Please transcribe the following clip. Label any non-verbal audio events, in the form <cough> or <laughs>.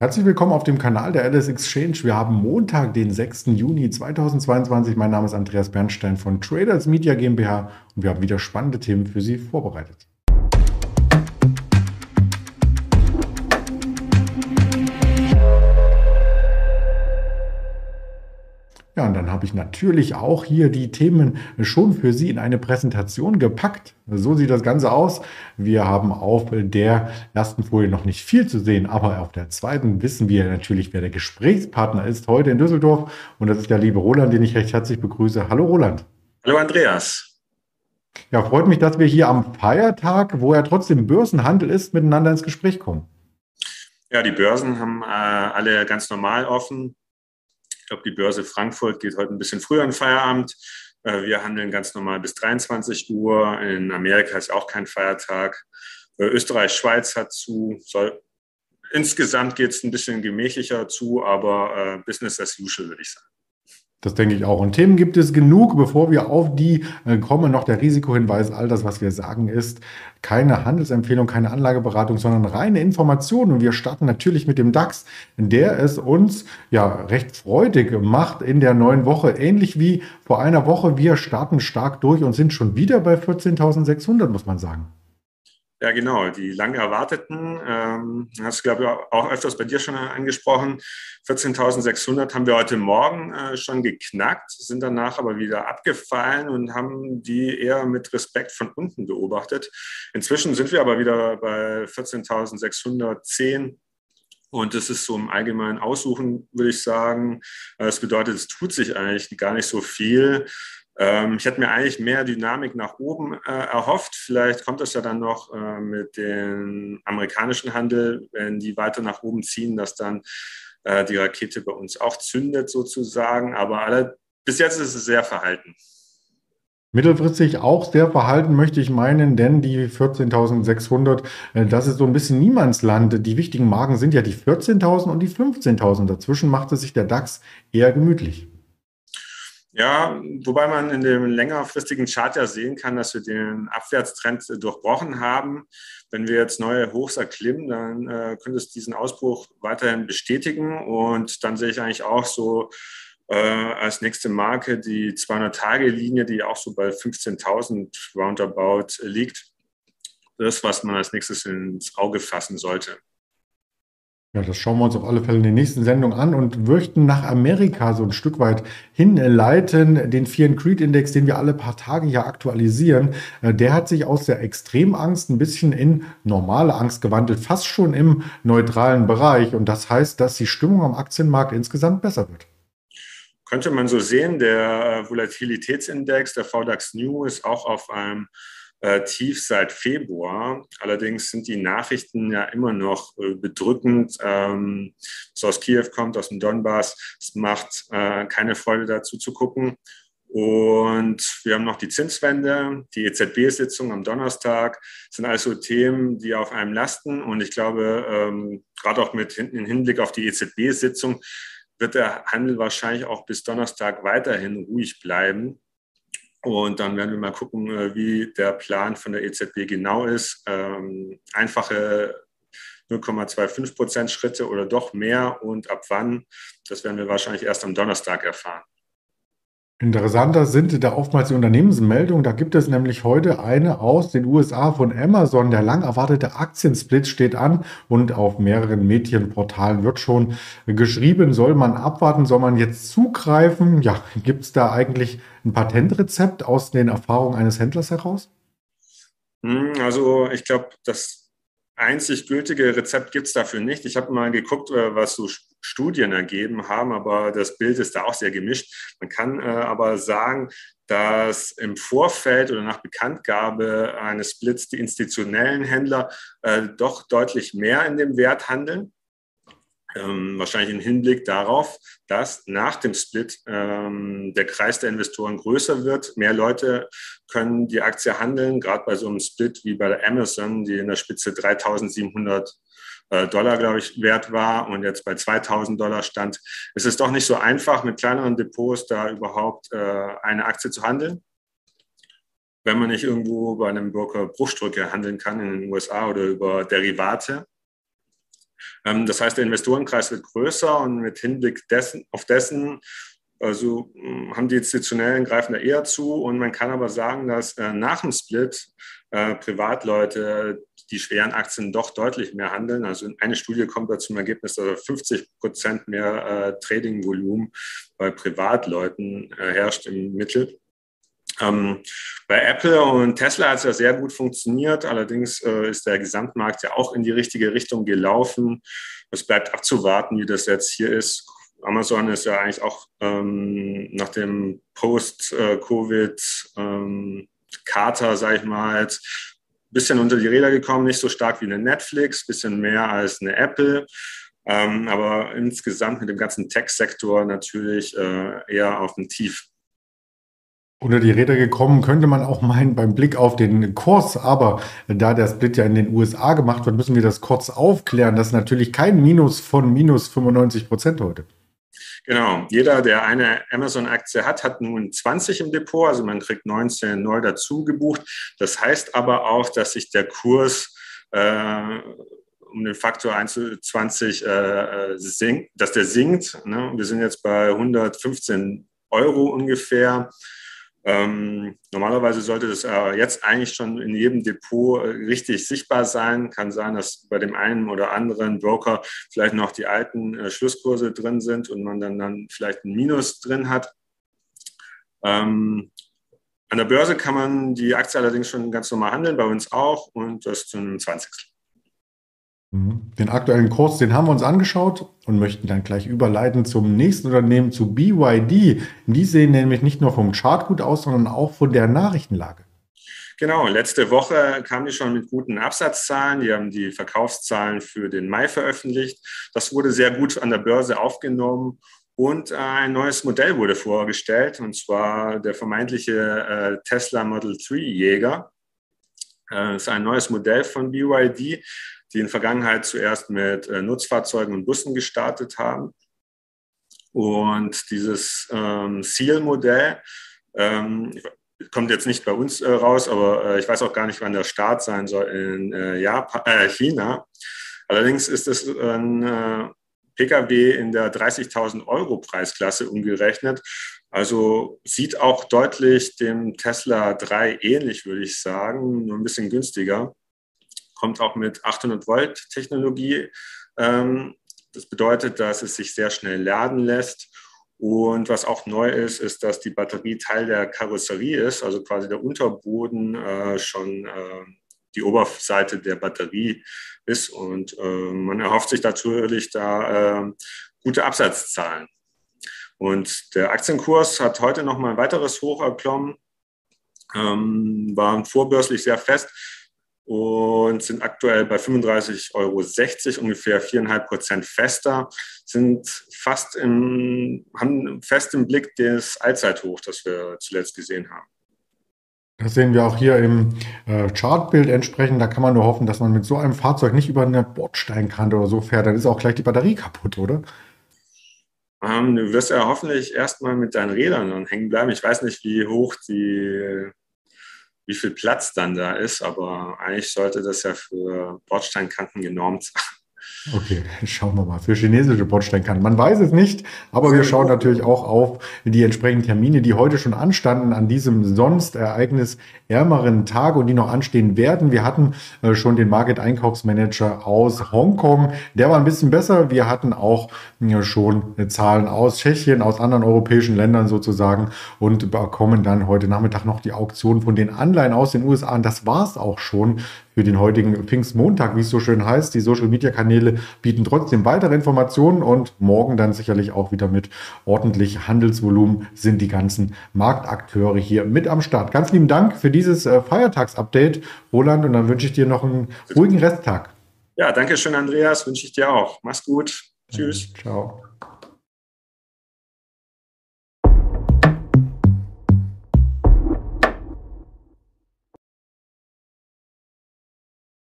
Herzlich willkommen auf dem Kanal der Alice Exchange. Wir haben Montag, den 6. Juni 2022. Mein Name ist Andreas Bernstein von Traders Media GmbH und wir haben wieder spannende Themen für Sie vorbereitet. Ja, und dann habe ich natürlich auch hier die Themen schon für Sie in eine Präsentation gepackt. So sieht das Ganze aus. Wir haben auf der ersten Folie noch nicht viel zu sehen, aber auf der zweiten wissen wir natürlich, wer der Gesprächspartner ist heute in Düsseldorf. Und das ist der liebe Roland, den ich recht herzlich begrüße. Hallo Roland. Hallo Andreas. Ja, freut mich, dass wir hier am Feiertag, wo ja trotzdem Börsenhandel ist, miteinander ins Gespräch kommen. Ja, die Börsen haben äh, alle ganz normal offen. Glaube, die Börse Frankfurt geht heute ein bisschen früher in Feierabend. Äh, wir handeln ganz normal bis 23 Uhr. In Amerika ist auch kein Feiertag. Äh, Österreich, Schweiz hat zu. Soll, insgesamt geht es ein bisschen gemächlicher zu, aber äh, Business as usual, würde ich sagen. Das denke ich auch. Und Themen gibt es genug, bevor wir auf die äh, kommen. Noch der Risikohinweis. All das, was wir sagen, ist keine Handelsempfehlung, keine Anlageberatung, sondern reine Information. Und wir starten natürlich mit dem DAX, der es uns ja recht freudig macht in der neuen Woche. Ähnlich wie vor einer Woche. Wir starten stark durch und sind schon wieder bei 14.600, muss man sagen. Ja, genau. Die lang erwarteten, ähm, hast du, glaube ich, auch öfters bei dir schon angesprochen. 14.600 haben wir heute Morgen äh, schon geknackt, sind danach aber wieder abgefallen und haben die eher mit Respekt von unten beobachtet. Inzwischen sind wir aber wieder bei 14.610 und das ist so im allgemeinen Aussuchen, würde ich sagen. Das bedeutet, es tut sich eigentlich gar nicht so viel. Ähm, ich hätte mir eigentlich mehr Dynamik nach oben äh, erhofft. Vielleicht kommt das ja dann noch äh, mit dem amerikanischen Handel, wenn die weiter nach oben ziehen, dass dann äh, die Rakete bei uns auch zündet sozusagen. Aber alle, bis jetzt ist es sehr verhalten. Mittelfristig auch sehr verhalten, möchte ich meinen, denn die 14.600, äh, das ist so ein bisschen Niemandsland. Die wichtigen Marken sind ja die 14.000 und die 15.000. Dazwischen macht es sich der DAX eher gemütlich. Ja, wobei man in dem längerfristigen Chart ja sehen kann, dass wir den Abwärtstrend durchbrochen haben. Wenn wir jetzt neue Hochs erklimmen, dann äh, könnte es diesen Ausbruch weiterhin bestätigen. Und dann sehe ich eigentlich auch so äh, als nächste Marke die 200-Tage-Linie, die auch so bei 15.000 roundabout liegt. Das, was man als nächstes ins Auge fassen sollte. Ja, das schauen wir uns auf alle Fälle in der nächsten Sendung an und möchten nach Amerika so ein Stück weit hinleiten. Den Fear and Creed Index, den wir alle paar Tage ja aktualisieren, äh, der hat sich aus der Extremangst ein bisschen in normale Angst gewandelt, fast schon im neutralen Bereich. Und das heißt, dass die Stimmung am Aktienmarkt insgesamt besser wird. Könnte man so sehen, der Volatilitätsindex, der VDAX New, ist auch auf einem äh, tief seit Februar. Allerdings sind die Nachrichten ja immer noch äh, bedrückend. Ähm, was aus Kiew kommt, aus dem Donbass. Es macht äh, keine Freude dazu zu gucken. Und wir haben noch die Zinswende, die EZB-Sitzung am Donnerstag. Das sind also Themen, die auf einem lasten. Und ich glaube, ähm, gerade auch mit im Hinblick auf die EZB-Sitzung wird der Handel wahrscheinlich auch bis Donnerstag weiterhin ruhig bleiben. Und dann werden wir mal gucken, äh, wie der Plan von der EZB genau ist. Ähm, einfache 0,25 Prozent Schritte oder doch mehr und ab wann, das werden wir wahrscheinlich erst am Donnerstag erfahren. Interessanter sind da oftmals die Unternehmensmeldungen. Da gibt es nämlich heute eine aus den USA von Amazon. Der lang erwartete Aktiensplit steht an und auf mehreren Medienportalen wird schon geschrieben, soll man abwarten, soll man jetzt zugreifen? Ja, <laughs> gibt es da eigentlich ein Patentrezept aus den Erfahrungen eines Händlers heraus? Hm, also ich glaube, das einzig gültige Rezept gibt es dafür nicht. Ich habe mal geguckt, äh, was so Studien ergeben haben, aber das Bild ist da auch sehr gemischt. Man kann äh, aber sagen, dass im Vorfeld oder nach Bekanntgabe eines Splits die institutionellen Händler äh, doch deutlich mehr in dem Wert handeln ähm, wahrscheinlich im Hinblick darauf, dass nach dem Split ähm, der Kreis der Investoren größer wird. Mehr Leute können die Aktie handeln, gerade bei so einem Split wie bei der Amazon, die in der Spitze 3700 äh, Dollar, glaube ich, wert war und jetzt bei 2000 Dollar stand. Es ist doch nicht so einfach, mit kleineren Depots da überhaupt äh, eine Aktie zu handeln wenn man nicht irgendwo bei einem Broker Bruchdrücke handeln kann in den USA oder über Derivate. Ähm, das heißt, der Investorenkreis wird größer und mit Hinblick dessen, auf dessen also hm, haben die Institutionellen greifen da eher zu und man kann aber sagen, dass äh, nach dem Split äh, Privatleute die schweren Aktien doch deutlich mehr handeln. Also eine Studie kommt da zum Ergebnis, dass 50 Prozent mehr äh, Trading-Volumen bei Privatleuten äh, herrscht im Mittel. Ähm, bei Apple und Tesla hat es ja sehr gut funktioniert. Allerdings äh, ist der Gesamtmarkt ja auch in die richtige Richtung gelaufen. Es bleibt abzuwarten, wie das jetzt hier ist. Amazon ist ja eigentlich auch ähm, nach dem Post-Covid-Kater, ähm, sage ich mal, ein bisschen unter die Räder gekommen. Nicht so stark wie eine Netflix, bisschen mehr als eine Apple. Ähm, aber insgesamt mit dem ganzen Tech-Sektor natürlich äh, eher auf dem Tief unter die Räder gekommen, könnte man auch meinen beim Blick auf den Kurs. Aber da der Split ja in den USA gemacht wird, müssen wir das kurz aufklären. Das ist natürlich kein Minus von minus 95 Prozent heute. Genau, jeder, der eine Amazon-Aktie hat, hat nun 20 im Depot, also man kriegt 19 neu dazu gebucht. Das heißt aber auch, dass sich der Kurs äh, um den Faktor 21 äh, sinkt, dass der sinkt. Ne? Wir sind jetzt bei 115 Euro ungefähr. Ähm, normalerweise sollte das äh, jetzt eigentlich schon in jedem Depot äh, richtig sichtbar sein. Kann sein, dass bei dem einen oder anderen Broker vielleicht noch die alten äh, Schlusskurse drin sind und man dann, dann vielleicht ein Minus drin hat. Ähm, an der Börse kann man die Aktie allerdings schon ganz normal handeln, bei uns auch und das zum 20. Mhm. Den aktuellen Kurs, den haben wir uns angeschaut und möchten dann gleich überleiten zum nächsten Unternehmen, zu BYD. Die sehen nämlich nicht nur vom Chart gut aus, sondern auch von der Nachrichtenlage. Genau, letzte Woche kamen die schon mit guten Absatzzahlen. Die haben die Verkaufszahlen für den Mai veröffentlicht. Das wurde sehr gut an der Börse aufgenommen und ein neues Modell wurde vorgestellt, und zwar der vermeintliche äh, Tesla Model 3 Jäger. Das äh, ist ein neues Modell von BYD, die in Vergangenheit zuerst mit äh, Nutzfahrzeugen und Bussen gestartet haben. Und dieses ähm, Seal-Modell ähm, kommt jetzt nicht bei uns äh, raus, aber äh, ich weiß auch gar nicht, wann der Start sein soll in äh, Japan, äh, China. Allerdings ist es ein äh, Pkw in der 30.000 Euro Preisklasse umgerechnet. Also sieht auch deutlich dem Tesla 3 ähnlich, würde ich sagen, nur ein bisschen günstiger kommt auch mit 800 Volt Technologie. Ähm, das bedeutet, dass es sich sehr schnell laden lässt. Und was auch neu ist, ist, dass die Batterie Teil der Karosserie ist, also quasi der Unterboden äh, schon äh, die Oberseite der Batterie ist. Und äh, man erhofft sich natürlich da gute Absatzzahlen. Und der Aktienkurs hat heute noch mal ein weiteres Hoch erklommen, ähm, war vorbörslich sehr fest und sind aktuell bei 35,60 Euro, ungefähr 4,5 Prozent fester, sind fast im, haben fest im Blick das Allzeithoch, das wir zuletzt gesehen haben. Das sehen wir auch hier im äh, Chartbild entsprechend. Da kann man nur hoffen, dass man mit so einem Fahrzeug nicht über eine Bordsteinkante oder so fährt. Dann ist auch gleich die Batterie kaputt, oder? Ähm, du wirst ja hoffentlich erstmal mit deinen Rädern hängen bleiben. Ich weiß nicht, wie hoch die wie viel Platz dann da ist, aber eigentlich sollte das ja für Bordsteinkanten genormt sein. Okay, schauen wir mal. Für chinesische Bordsteinkanten. Man weiß es nicht, aber wir schauen natürlich auch auf die entsprechenden Termine, die heute schon anstanden an diesem sonst ereignisärmeren Tag und die noch anstehen werden. Wir hatten äh, schon den Market-Einkaufsmanager aus Hongkong. Der war ein bisschen besser. Wir hatten auch äh, schon Zahlen aus Tschechien, aus anderen europäischen Ländern sozusagen und bekommen dann heute Nachmittag noch die Auktion von den Anleihen aus den USA. Und das war es auch schon für den heutigen Pfingstmontag, wie es so schön heißt. Die Social-Media-Kanäle bieten trotzdem weitere Informationen und morgen dann sicherlich auch wieder mit ordentlich Handelsvolumen sind die ganzen Marktakteure hier mit am Start. Ganz lieben Dank für dieses äh, Feiertags-Update, Roland, und dann wünsche ich dir noch einen ruhigen Resttag. Ja, danke schön, Andreas. Wünsche ich dir auch. Mach's gut. Tschüss. Ciao.